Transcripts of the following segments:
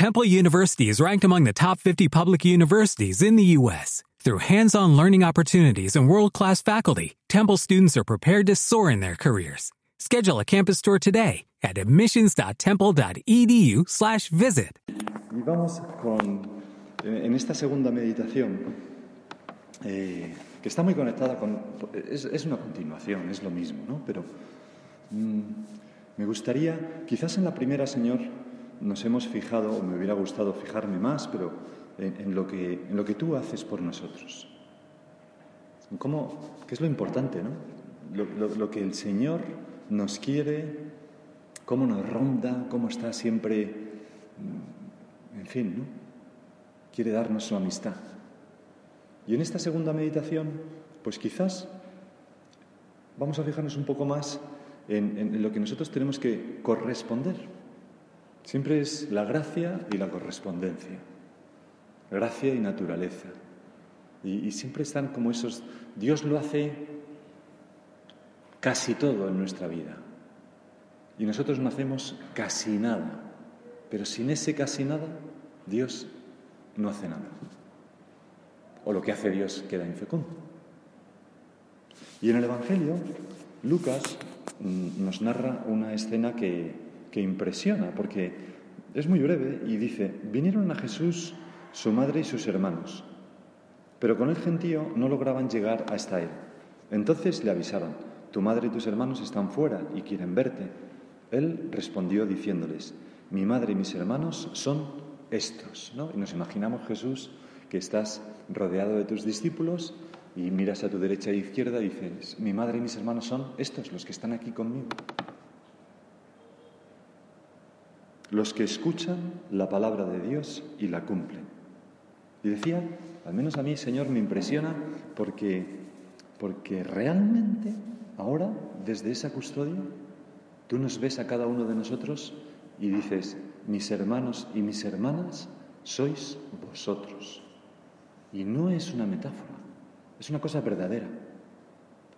Temple University is ranked among the top 50 public universities in the U.S. Through hands-on learning opportunities and world-class faculty, Temple students are prepared to soar in their careers. Schedule a campus tour today at admissions.temple.edu/visit. Y vamos con en esta segunda meditación eh, que está muy conectada con es, es, una continuación, es lo mismo, ¿no? Pero mmm, me gustaría, quizás en la primera, Señor, nos hemos fijado, o me hubiera gustado fijarme más, pero en, en, lo, que, en lo que tú haces por nosotros. Cómo, ¿Qué es lo importante, no? Lo, lo, lo, que el Señor nos quiere, cómo nos ronda, cómo está siempre, en fin, ¿no? Quiere darnos su amistad. Y en esta segunda meditación, pues quizás vamos a fijarnos un poco más en, en lo que nosotros tenemos que corresponder. Siempre es la gracia y la correspondencia, gracia y naturaleza. Y, siempre están como esos, Dios lo hace casi todo en nuestra vida. Y nosotros no hacemos casi nada. Pero sin ese casi nada, Dios no hace nada. O lo que hace Dios queda infecundo. Y en el Evangelio, Lucas nos narra una escena que, que impresiona, porque es muy breve y dice, vinieron a Jesús su madre y sus hermanos, pero con el gentío no lograban llegar hasta él. Entonces le avisaron, tu madre y tus hermanos están fuera y quieren verte. Él respondió diciéndoles, mi madre y mis hermanos son estos. ¿no? Y nos imaginamos, Jesús, que estás rodeado de tus discípulos y miras a tu derecha e izquierda y dices, mi madre y mis hermanos son estos, los que están aquí conmigo. Los que escuchan la palabra de Dios y la cumplen. Y decía, al menos a mí, Señor, me impresiona porque, porque realmente ahora, desde esa custodia, tú nos ves a cada uno de nosotros y dices, mis hermanos y mis hermanas sois vosotros. Y no es una metáfora, es una cosa verdadera.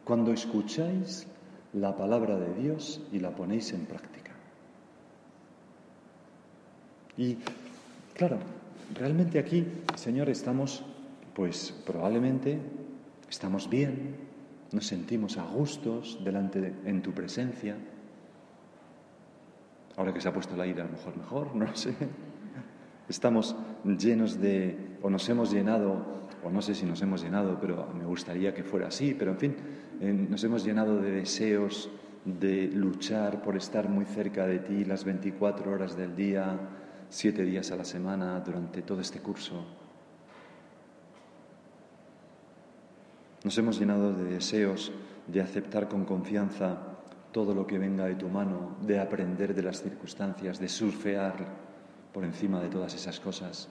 Cuando escucháis la palabra de Dios y la ponéis en práctica. Y claro, realmente aquí, Señor, estamos, pues probablemente estamos bien, nos sentimos a gustos delante de, en tu presencia. Ahora que se ha puesto el aire, a lo mejor mejor, no lo sé. Estamos llenos de, o nos hemos llenado, o no sé si nos hemos llenado, pero me gustaría que fuera así, pero en fin, eh, nos hemos llenado de deseos de luchar por estar muy cerca de ti las 24 horas del día, siete días a la semana durante todo este curso. Nos hemos llenado de deseos de aceptar con confianza todo lo que venga de tu mano, de aprender de las circunstancias, de surfear por encima de todas esas cosas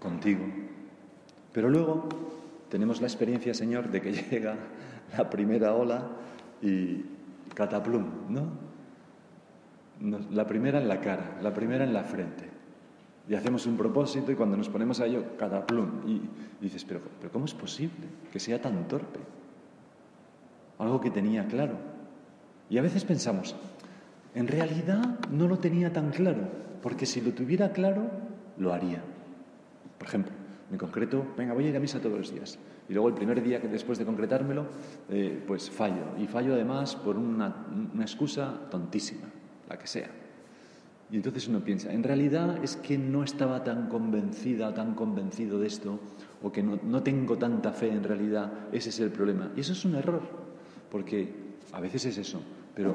contigo. Pero luego tenemos la experiencia, Señor, de que llega la primera ola y cataplum, ¿no? La primera en la cara, la primera en la frente. Y hacemos un propósito y cuando nos ponemos a ello, cataplum. Y, dices, pero, pero ¿cómo es posible que sea tan torpe? Algo que tenía claro. Y a veces pensamos, en realidad no lo tenía tan claro, porque si lo tuviera claro, lo haría. Por ejemplo, en concreto, venga, voy a ir a misa todos los días. Y luego el primer día que después de concretármelo, eh, pues fallo. Y fallo además por una, una excusa tontísima, la que sea. Y entonces uno piensa, en realidad es que no estaba tan convencida, tan convencido de esto, o que no, no, tengo tanta fe en realidad, ese es el problema. Y eso es un error, porque a veces es eso, pero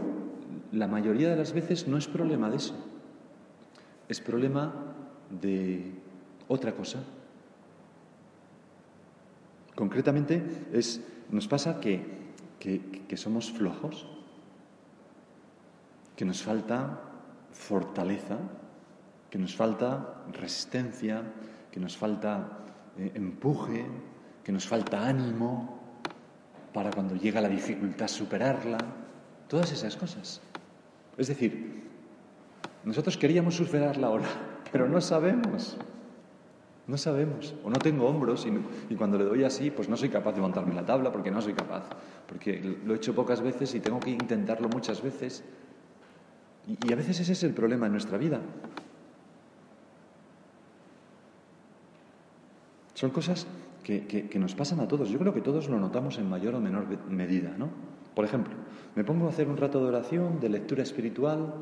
la mayoría de las veces no es problema de eso, es problema de otra cosa. Concretamente, es, nos pasa que, que, que somos flojos, que nos falta fortaleza, que nos falta resistencia, que nos falta eh, empuje, que nos falta ánimo para cuando llega la dificultad superarla, todas esas cosas. Es decir, nosotros queríamos superarla ahora, pero no sabemos. No sabemos, o no tengo hombros y, y, cuando le doy así, pues no soy capaz de montarme la tabla porque no soy capaz, porque lo he hecho pocas veces y tengo que intentarlo muchas veces. Y, a veces ese es el problema en nuestra vida. Son cosas que, que, nos pasan a todos. Yo creo que todos lo notamos en mayor o menor medida, ¿no? Por ejemplo, me pongo a hacer un rato de oración, de lectura espiritual,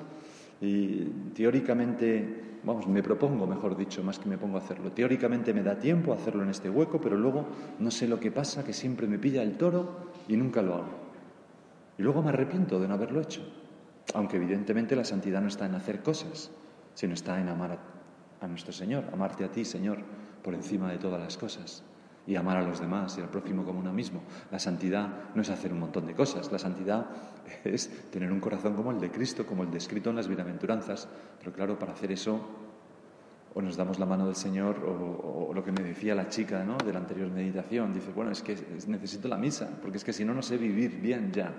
y teóricamente, vamos, me propongo, mejor dicho, más que me pongo a hacerlo. Teóricamente me da tiempo a hacerlo en este hueco, pero luego no sé lo que pasa, que siempre me pilla el toro y nunca lo hago. Y luego me arrepiento de no haberlo hecho. Aunque evidentemente la santidad no está en hacer cosas, sino está en amar a, nuestro Señor, amarte a ti, Señor, por encima de todas las cosas y amar a los demás y al prójimo como uno mismo. La santidad no es hacer un montón de cosas, la santidad es tener un corazón como el de Cristo, como el descrito en las bienaventuranzas. Pero claro, para hacer eso o nos damos la mano del Señor o, lo que me decía la chica ¿no? de la anterior meditación, dice, bueno, es que necesito la misa, porque es que si no, no sé vivir bien ya.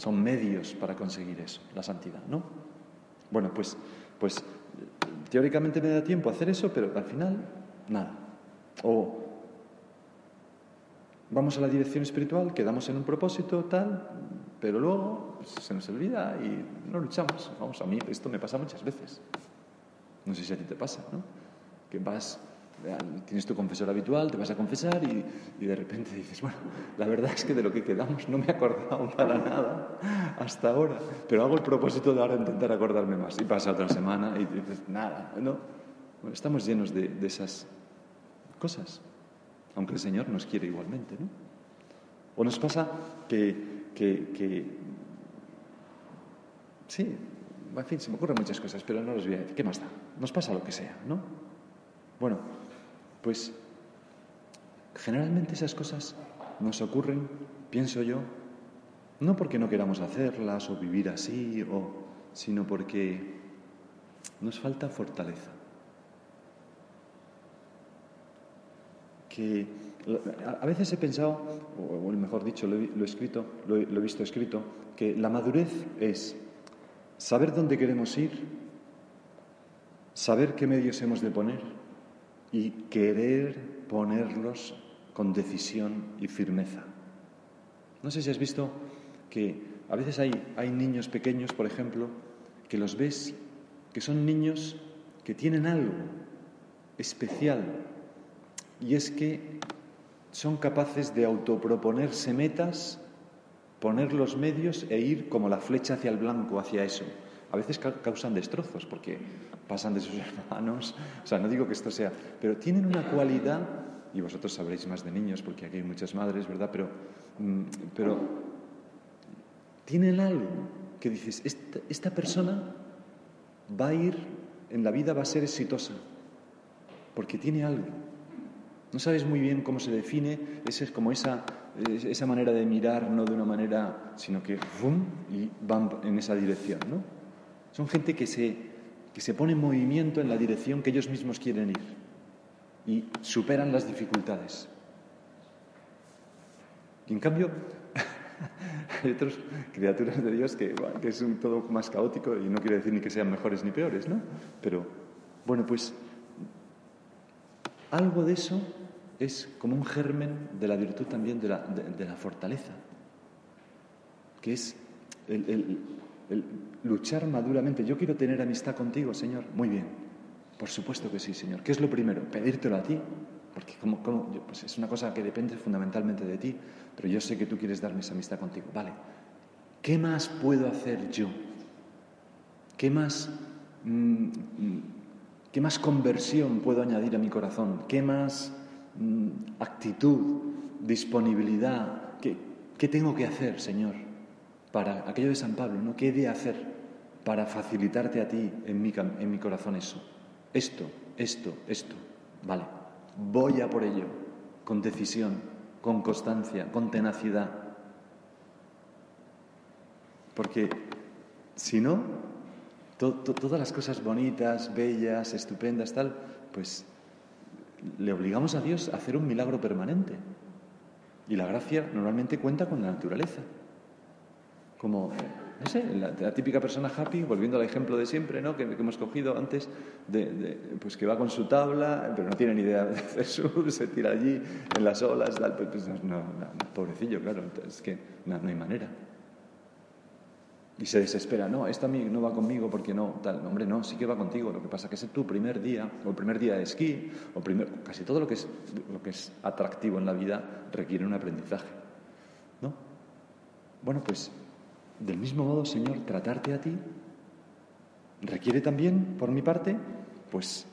Son medios para conseguir eso, la santidad, ¿no? Bueno, pues, pues teóricamente me da tiempo a hacer eso, pero al final, nada. O vamos a la dirección espiritual, quedamos en un propósito tal, pero luego pues, se nos olvida y no luchamos. Vamos, a mí esto me pasa muchas veces. No sé si a ti te pasa, ¿no? Que vas, tienes tu confesor habitual, te vas a confesar y, y, de repente dices, bueno, la verdad es que de lo que quedamos no me he acordado para nada hasta ahora, pero hago el propósito de ahora intentar acordarme más. Y pasa otra semana y dices, nada, ¿no? Bueno, estamos llenos de, de esas cosas aunque el Señor nos quiere igualmente. ¿no? O nos pasa que, que, sí, en fin, se me ocurren muchas cosas, pero no los voy a decir. ¿Qué más da? Nos pasa lo que sea, ¿no? Bueno, pues generalmente esas cosas nos ocurren, pienso yo, no porque no queramos hacerlas o vivir así, sino porque nos falta fortaleza. que a veces he pensado, o mejor dicho, lo he, escrito, lo he, visto escrito, que la madurez es saber dónde queremos ir, saber qué medios hemos de poner y querer ponerlos con decisión y firmeza. No sé si has visto que a veces hay, hay niños pequeños, por ejemplo, que los ves, que son niños que tienen algo especial y es que son capaces de autoproponerse metas, poner los medios e ir como la flecha hacia el blanco, hacia eso. A veces causan destrozos porque pasan de sus hermanos, o sea, no digo que esto sea, pero tienen una cualidad, y vosotros sabréis más de niños porque aquí hay muchas madres, ¿verdad? Pero, mm, pero tienen algo que dices, esta, persona va a ir, en la vida va a ser exitosa, porque tiene algo. No sabes muy bien cómo se define, es como esa, esa manera de mirar, no de una manera, sino que ¡fum! y van en esa dirección. ¿no? Son gente que se, que se pone en movimiento en la dirección que ellos mismos quieren ir y superan las dificultades. Y en cambio, hay otras criaturas de Dios que, que es un todo más caótico y no quiere decir ni que sean mejores ni peores, ¿no? Pero, bueno, pues algo de eso es como un germen de la virtud también de la, de, la fortaleza, que es el, luchar maduramente. Yo quiero tener amistad contigo, Señor. Muy bien, por supuesto que sí, Señor. ¿Qué es lo primero? Pedírtelo a ti, porque como, pues es una cosa que depende fundamentalmente de ti, pero yo sé que tú quieres darme esa amistad contigo. Vale, ¿qué más puedo hacer yo? ¿Qué más... Mm, mm, ¿Qué más conversión puedo añadir a mi corazón? ¿Qué más mm, actitud, disponibilidad? ¿Qué, tengo que hacer, Señor? Para aquello de San Pablo, ¿no? ¿Qué he de hacer para facilitarte a ti en mi, corazón eso? Esto, esto, esto. Vale, voy a por ello, con decisión, con constancia, con tenacidad. Porque si no, todas las cosas bonitas, bellas, estupendas, tal, pues le obligamos a Dios a hacer un milagro permanente. Y la gracia normalmente cuenta con la naturaleza. Como, no sé, la, típica persona happy, volviendo al ejemplo de siempre, ¿no? Que, hemos cogido antes, de, pues que va con su tabla, pero no tiene ni idea de hacer surf, se tira allí en las olas, tal, pues, pues no, pobrecillo, claro, es que no hay manera. y se desespera, no, esta no va conmigo porque no, tal, hombre, no, sí que va contigo, lo que pasa es que es tu primer día, o el primer día de esquí, o primer, casi todo lo que, es, lo que es atractivo en la vida requiere un aprendizaje, ¿no? Bueno, pues, del mismo modo, Señor, tratarte a ti requiere también, por mi parte, pues,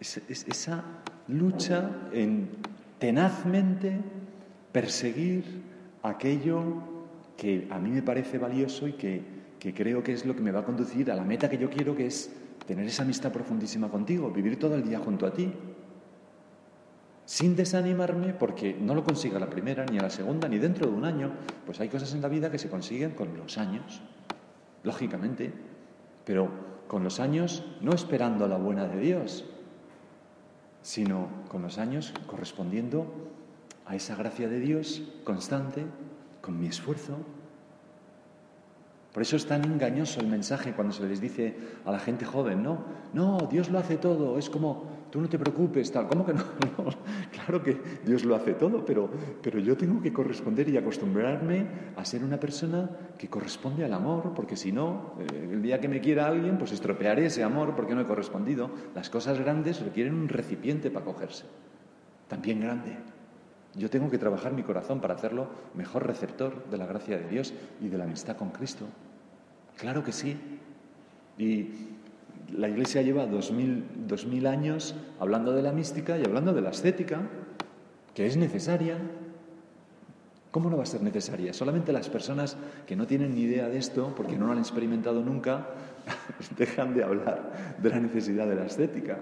esa lucha en tenazmente perseguir aquello que a mí me parece valioso y que, creo que es lo que me va a conducir a la meta que yo quiero, que es tener esa amistad profundísima contigo, vivir todo el día junto a ti, sin desanimarme porque no lo consiga la primera, ni la segunda, ni dentro de un año. Pues hay cosas en la vida que se consiguen con los años, lógicamente, pero con los años no esperando la buena de Dios, sino con los años correspondiendo a esa gracia de Dios constante con mi esfuerzo. Por eso es tan engañoso el mensaje cuando se les dice a la gente joven, no, no, Dios lo hace todo, es como, tú no te preocupes, tal, ¿cómo que no? claro que Dios lo hace todo, pero, pero yo tengo que corresponder y acostumbrarme a ser una persona que corresponde al amor, porque si no, eh, el día que me quiera alguien, pues estropearé ese amor porque no he correspondido. Las cosas grandes requieren un recipiente para cogerse, también grande. Yo tengo que trabajar mi corazón para hacerlo mejor receptor de la gracia de Dios y de la amistad con Cristo. Claro que sí. Y la Iglesia lleva dos mil, años hablando de la mística y hablando de la estética, que es necesaria. ¿Cómo no va a ser necesaria? Solamente las personas que no tienen ni idea de esto, porque no lo han experimentado nunca, dejan de hablar de la necesidad de la estética.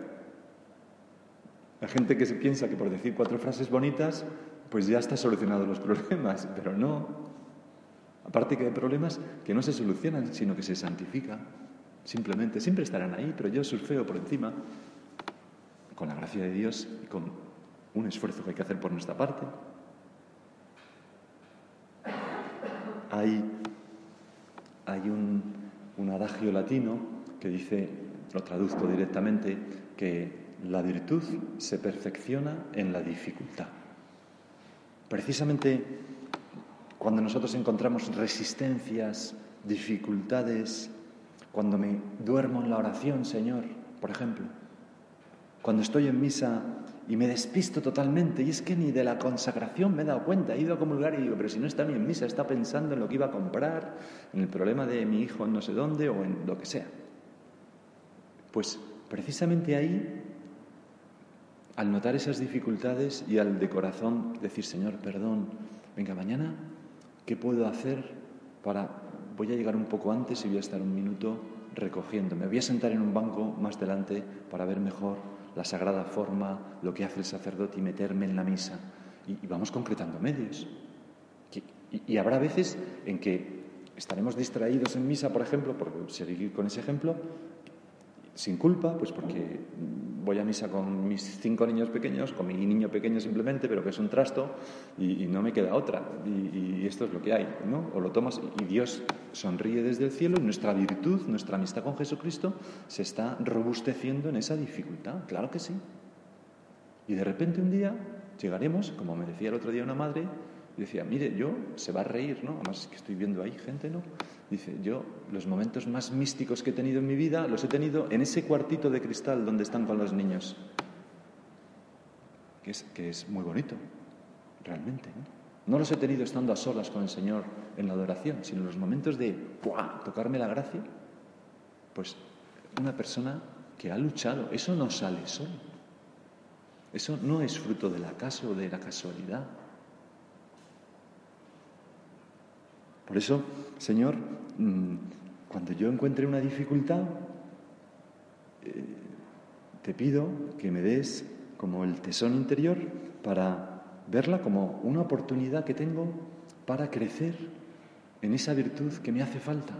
La gente que se piensa que por decir cuatro frases bonitas, pues ya está solucionado los problemas, pero no. Aparte que hay problemas que no se solucionan, sino que se santifican. Simplemente, siempre estarán ahí, pero yo surfeo por encima, con la gracia de Dios y con un esfuerzo que hay que hacer por nuestra parte. Hay, un, un adagio latino que dice, lo traduzco directamente, que la virtud se perfecciona en la dificultad. Precisamente cuando nosotros encontramos resistencias, dificultades, cuando me duermo en la oración, Señor, por ejemplo, cuando estoy en misa y me despisto totalmente, y es que ni de la consagración me he dado cuenta, he ido a comulgar y digo, pero si no está ni en misa, está pensando en lo que iba a comprar, en el problema de mi hijo en no sé dónde o en lo que sea. Pues precisamente ahí al notar esas dificultades y al de corazón decir, Señor, perdón, venga, mañana, ¿qué puedo hacer para... Voy a llegar un poco antes y voy a estar un minuto recogiéndome. Voy a sentar en un banco más delante para ver mejor la sagrada forma, lo que hace el sacerdote y meterme en la misa. Y, vamos concretando medios. Y, y, habrá veces en que estaremos distraídos en misa, por ejemplo, por seguir con ese ejemplo, sin culpa, pues porque voy a misa con mis cinco niños pequeños, con mi niño pequeño simplemente, pero que es un trasto y, no me queda otra. Y, esto es lo que hay, ¿no? O lo tomas y Dios sonríe desde el cielo y nuestra virtud, nuestra amistad con Jesucristo se está robusteciendo en esa dificultad, claro que sí. Y de repente un día llegaremos, como me decía el otro día una madre, decía, mire, yo se va a reír, ¿no? Además que estoy viendo ahí gente, ¿no? Dice, yo los momentos más místicos que he tenido en mi vida los he tenido en ese cuartito de cristal donde están con los niños. Que es, que es muy bonito, realmente. ¿no? no los he tenido estando a solas con el Señor en la adoración, sino en los momentos de tocarme la gracia. Pues una persona que ha luchado, eso no sale solo. Eso no es fruto del acaso o de la casualidad. Por eso, Señor, mm, cuando yo encuentre una dificultad, eh, te pido que me des como el tesón interior para verla como una oportunidad que tengo para crecer en esa virtud que me hace falta.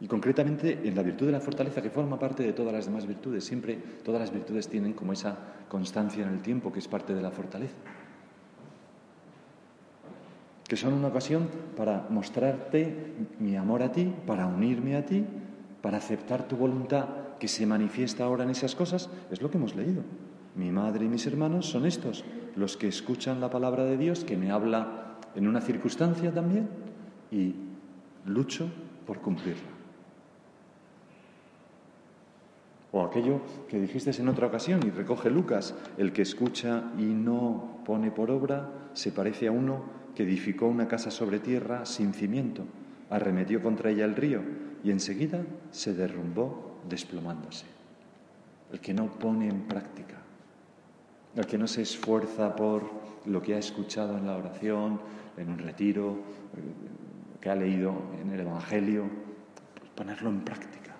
Y concretamente en la virtud de la fortaleza que forma parte de todas las demás virtudes. Siempre todas las virtudes tienen como esa constancia en el tiempo que es parte de la fortaleza que son una ocasión para mostrarte mi amor a ti, para unirme a ti, para aceptar tu voluntad que se manifiesta ahora en esas cosas, es lo que hemos leído. Mi madre y mis hermanos son estos, los que escuchan la palabra de Dios, que me habla en una circunstancia también, y lucho por cumplirla. O aquello que dijiste en otra ocasión y recoge Lucas, el que escucha y no pone por obra se parece a uno que edificó una casa sobre tierra sin cimiento, arremetió contra ella el río y enseguida se derrumbó desplomándose. El que no pone en práctica, el que no se esfuerza por lo que ha escuchado en la oración, en un retiro, eh, que ha leído en el Evangelio, pues ponerlo en práctica.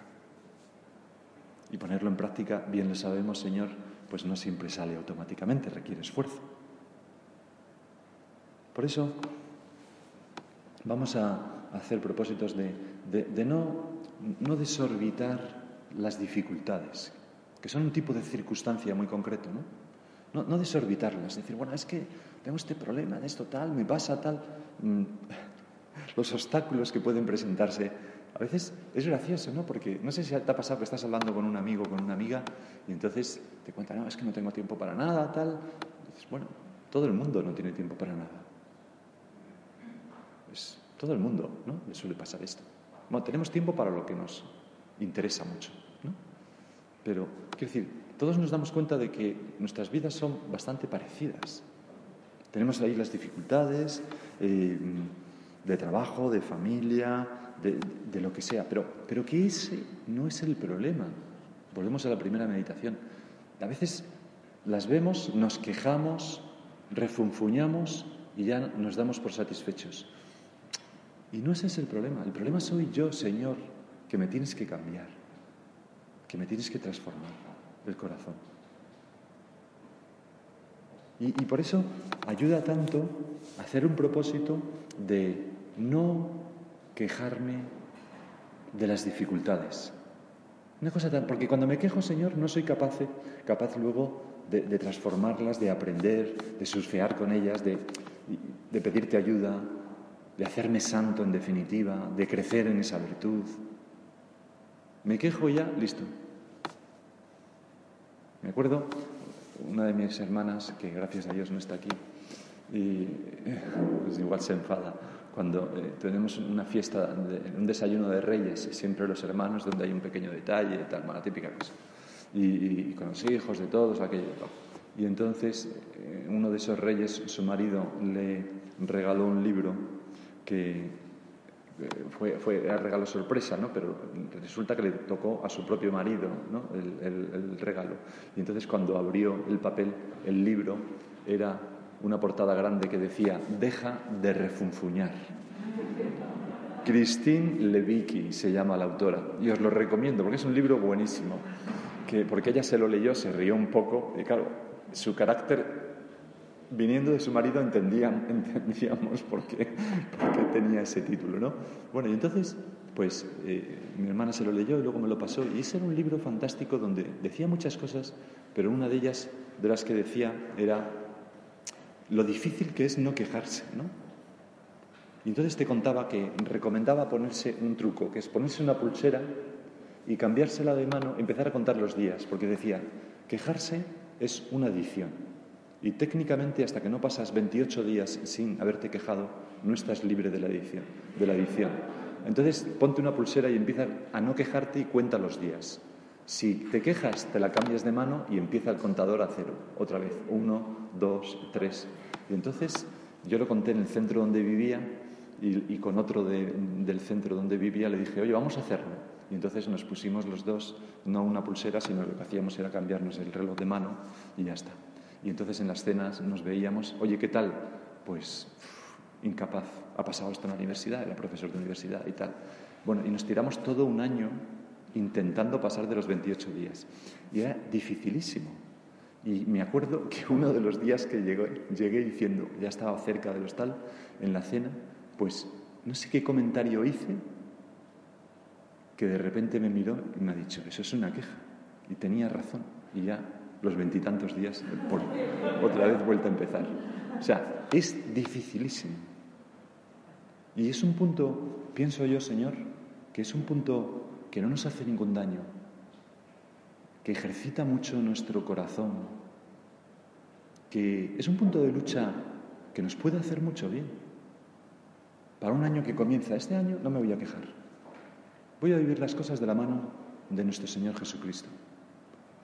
Y ponerlo en práctica, bien lo sabemos, Señor, pues no siempre sale automáticamente, requiere esfuerzo. Por eso vamos a hacer propósitos de, no, desorbitar las dificultades, que son un tipo de circunstancia muy concreto, ¿no? No, desorbitarlas, decir, bueno, es que tengo este problema, de esto tal, me pasa tal. Mm, los obstáculos que pueden presentarse. A veces es gracioso, ¿no? Porque no sé si te ha pasado que estás hablando con un amigo, con una amiga, y entonces te cuentan, no, es que no tengo tiempo para nada, tal. dices, bueno, todo el mundo no tiene tiempo para nada. Todo el mundo, ¿no? Le suele pasar esto. Bueno, tenemos tiempo para lo que nos interesa mucho, ¿no? Pero, quiero decir, todos nos damos cuenta de que nuestras vidas son bastante parecidas. Tenemos ahí las dificultades eh, de trabajo, de familia, de, lo que sea, pero, pero que ese no es el problema. Volvemos a la primera meditación. A veces las vemos, nos quejamos, refunfuñamos y ya nos damos por satisfechos. Y no ese es el problema. El problema soy yo, Señor, que me tienes que cambiar, que me tienes que transformar el corazón. Y, por eso ayuda tanto hacer un propósito de no quejarme de las dificultades. Una cosa tan, porque cuando me quejo, Señor, no soy capaz, capaz luego de, transformarlas, de aprender, de surfear con ellas, de, de pedirte ayuda, de hacerme santo en definitiva, de crecer en esa virtud. Me quejo ya, listo. Me acuerdo una de mis hermanas, que gracias a Dios no está aquí, y pues igual se enfada, cuando eh, tenemos una fiesta, un desayuno de reyes, siempre los hermanos, donde hay un pequeño detalle, tal, la típica cosa, y, con los hijos de todos, aquello. Y entonces eh, uno de esos reyes, su marido, le regaló un libro que eh, fue, fue era regalo sorpresa, ¿no? pero resulta que le tocó a su propio marido ¿no? el, regalo. Y entonces cuando abrió el papel, el libro era una portada grande que decía, deja de refunfuñar. Christine Levicki se llama la autora y os lo recomiendo porque es un libro buenísimo, que porque ella se lo leyó, se rió un poco y claro, su carácter viniendo de su marido entendían, entendíamos por qué, tenía ese título, ¿no? Bueno, y entonces, pues eh, mi hermana se lo leyó y luego me lo pasó, y ese era un libro fantástico donde decía muchas cosas, pero una de ellas, de las que decía, era lo difícil que es no quejarse, ¿no? Y entonces te contaba que recomendaba ponerse un truco, que es ponerse una pulsera y cambiársela de mano, empezar a contar los días, porque decía, quejarse es una adicción. Y técnicamente, hasta que no pasas 28 días sin haberte quejado, no estás libre de la adicción. De la adicción. Entonces, ponte una pulsera y empieza a no quejarte y cuenta los días. Si te quejas, te la cambias de mano y empieza el contador a cero. Otra vez, uno, dos, tres. Y entonces, yo lo conté en el centro donde vivía y, con otro del centro donde vivía le dije, oye, vamos a hacerlo. Y entonces nos pusimos los dos, no una pulsera, sino lo que hacíamos era cambiarnos el reloj de mano y ya está. Y entonces en las cenas nos veíamos, oye, ¿qué tal? Pues incapaz, ha pasado esto en la universidad, era profesor de universidad y tal. Bueno, y nos tiramos todo un año intentando pasar de los 28 días. Y era dificilísimo. Y me acuerdo que uno de los días que llegué diciendo, ya estaba cerca del hostal, en la cena, pues no sé qué comentario hice, que de repente me miró y me ha dicho, eso es una queja. Y tenía razón. Y ya los veintitantos días, por otra vez vuelta a empezar. O sea, es dificilísimo. Y es un punto, pienso yo, Señor, que es un punto que no nos hace ningún daño, que ejercita mucho nuestro corazón, que es un punto de lucha que nos puede hacer mucho bien. para un año que comienza este año, no me voy a quejar. Voy a vivir las cosas de la mano de nuestro Señor Jesucristo.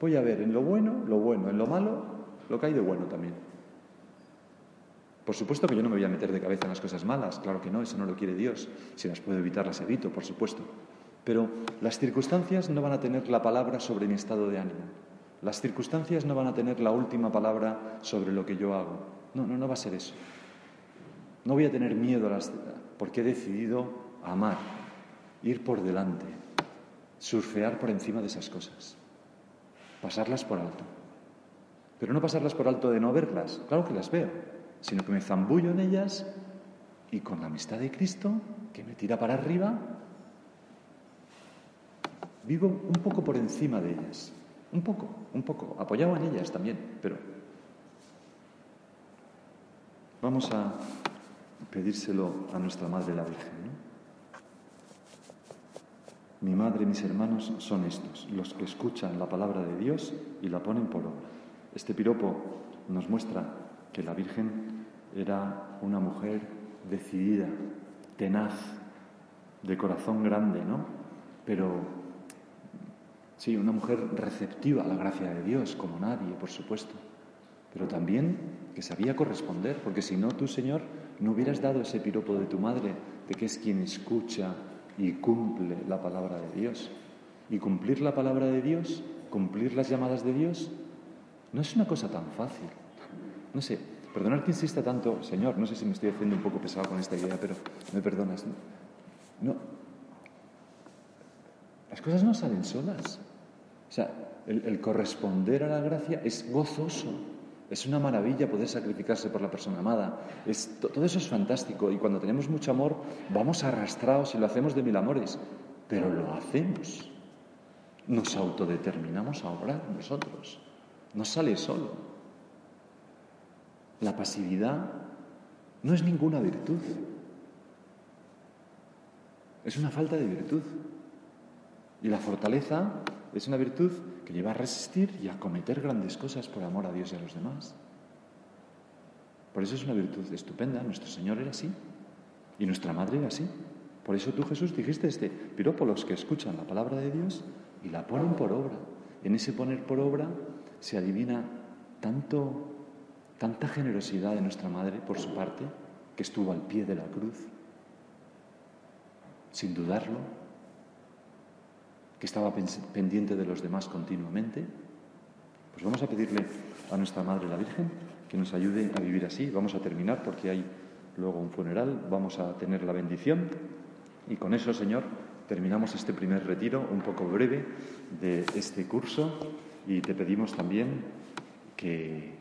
Voy a ver en lo bueno, lo bueno, en lo malo, lo que hay de bueno también. Por supuesto que yo no me voy a meter de cabeza en las cosas malas, claro que no, eso no lo quiere Dios. Si las puedo evitar, las evito, por supuesto. Pero las circunstancias no van a tener la palabra sobre mi estado de ánimo. Las circunstancias no van a tener la última palabra sobre lo que yo hago. No, no, no va a ser eso. No voy a tener miedo a las, porque he decidido amar, ir por delante, surfear por encima de esas cosas, pasarlas por alto. Pero no pasarlas por alto de no verlas, claro que las veo, sino que me zambullo en ellas y con la amistad de Cristo, que me tira para arriba, vivo un poco por encima de ellas. Un poco, un poco, apoyado en ellas también, pero vamos a pedírselo a nuestra Madre la Virgen. Mi madre y mis hermanos son estos, los que escuchan la palabra de Dios y la ponen por obra. Este piropo nos muestra que la Virgen era una mujer decidida, tenaz, de corazón grande, ¿no? Pero sí, una mujer receptiva a la gracia de Dios, como nadie, por supuesto. Pero también que sabía corresponder, porque si no, tú, Señor, no hubieras dado ese piropo de tu madre, de que es quien escucha y cumple la palabra de Dios. Y cumplir la palabra de Dios, cumplir las llamadas de Dios, no es una cosa tan fácil. No sé, perdonar que insista tanto, Señor, no sé si me estoy haciendo un poco pesado con esta idea, pero me perdonas. No. Las cosas no salen solas. O sea, el corresponder a la gracia es gozoso. Es una maravilla poder sacrificarse por la persona amada. todo eso es fantástico y cuando tenemos mucho amor vamos arrastrados y lo hacemos de mil amores, pero lo hacemos. Nos autodeterminamos a obrar nosotros. No sale solo. La pasividad no es ninguna virtud. Es una falta de virtud. Y la fortaleza es una virtud que lleva a resistir y a cometer grandes cosas por amor a Dios y a los demás. Por eso es una virtud estupenda. Nuestro Señor era así y nuestra Madre era así. Por eso tú, Jesús, dijiste este piropo los que escuchan la palabra de Dios y la ponen por obra. En ese poner por obra se adivina tanto, tanta generosidad de nuestra Madre por su parte, que estuvo al pie de la cruz, sin dudarlo, que estaba pendiente de los demás continuamente, pues vamos a pedirle a nuestra Madre la Virgen que nos ayude a vivir así. Vamos a terminar porque hay luego un funeral, vamos a tener la bendición. Y con eso, Señor, terminamos este primer retiro un poco breve de este curso. Y te pedimos también que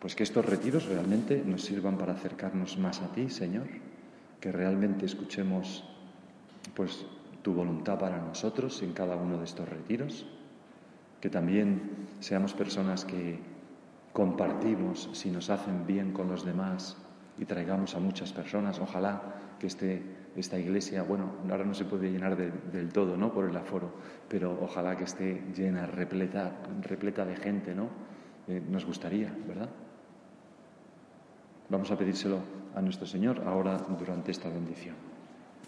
pues que estos retiros realmente nos sirvan para acercarnos más a ti, Señor, que realmente escuchemos pues tu voluntad para nosotros en cada uno de estos retiros, que también seamos personas que compartimos si nos hacen bien con los demás y traigamos a muchas personas. Ojalá que este, esta iglesia, bueno, ahora no se puede llenar del todo, ¿no? Por el aforo, pero ojalá que esté llena, repleta, repleta de gente, ¿no? Eh, nos gustaría, ¿verdad? Vamos a pedírselo a nuestro Señor ahora durante esta bendición.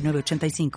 85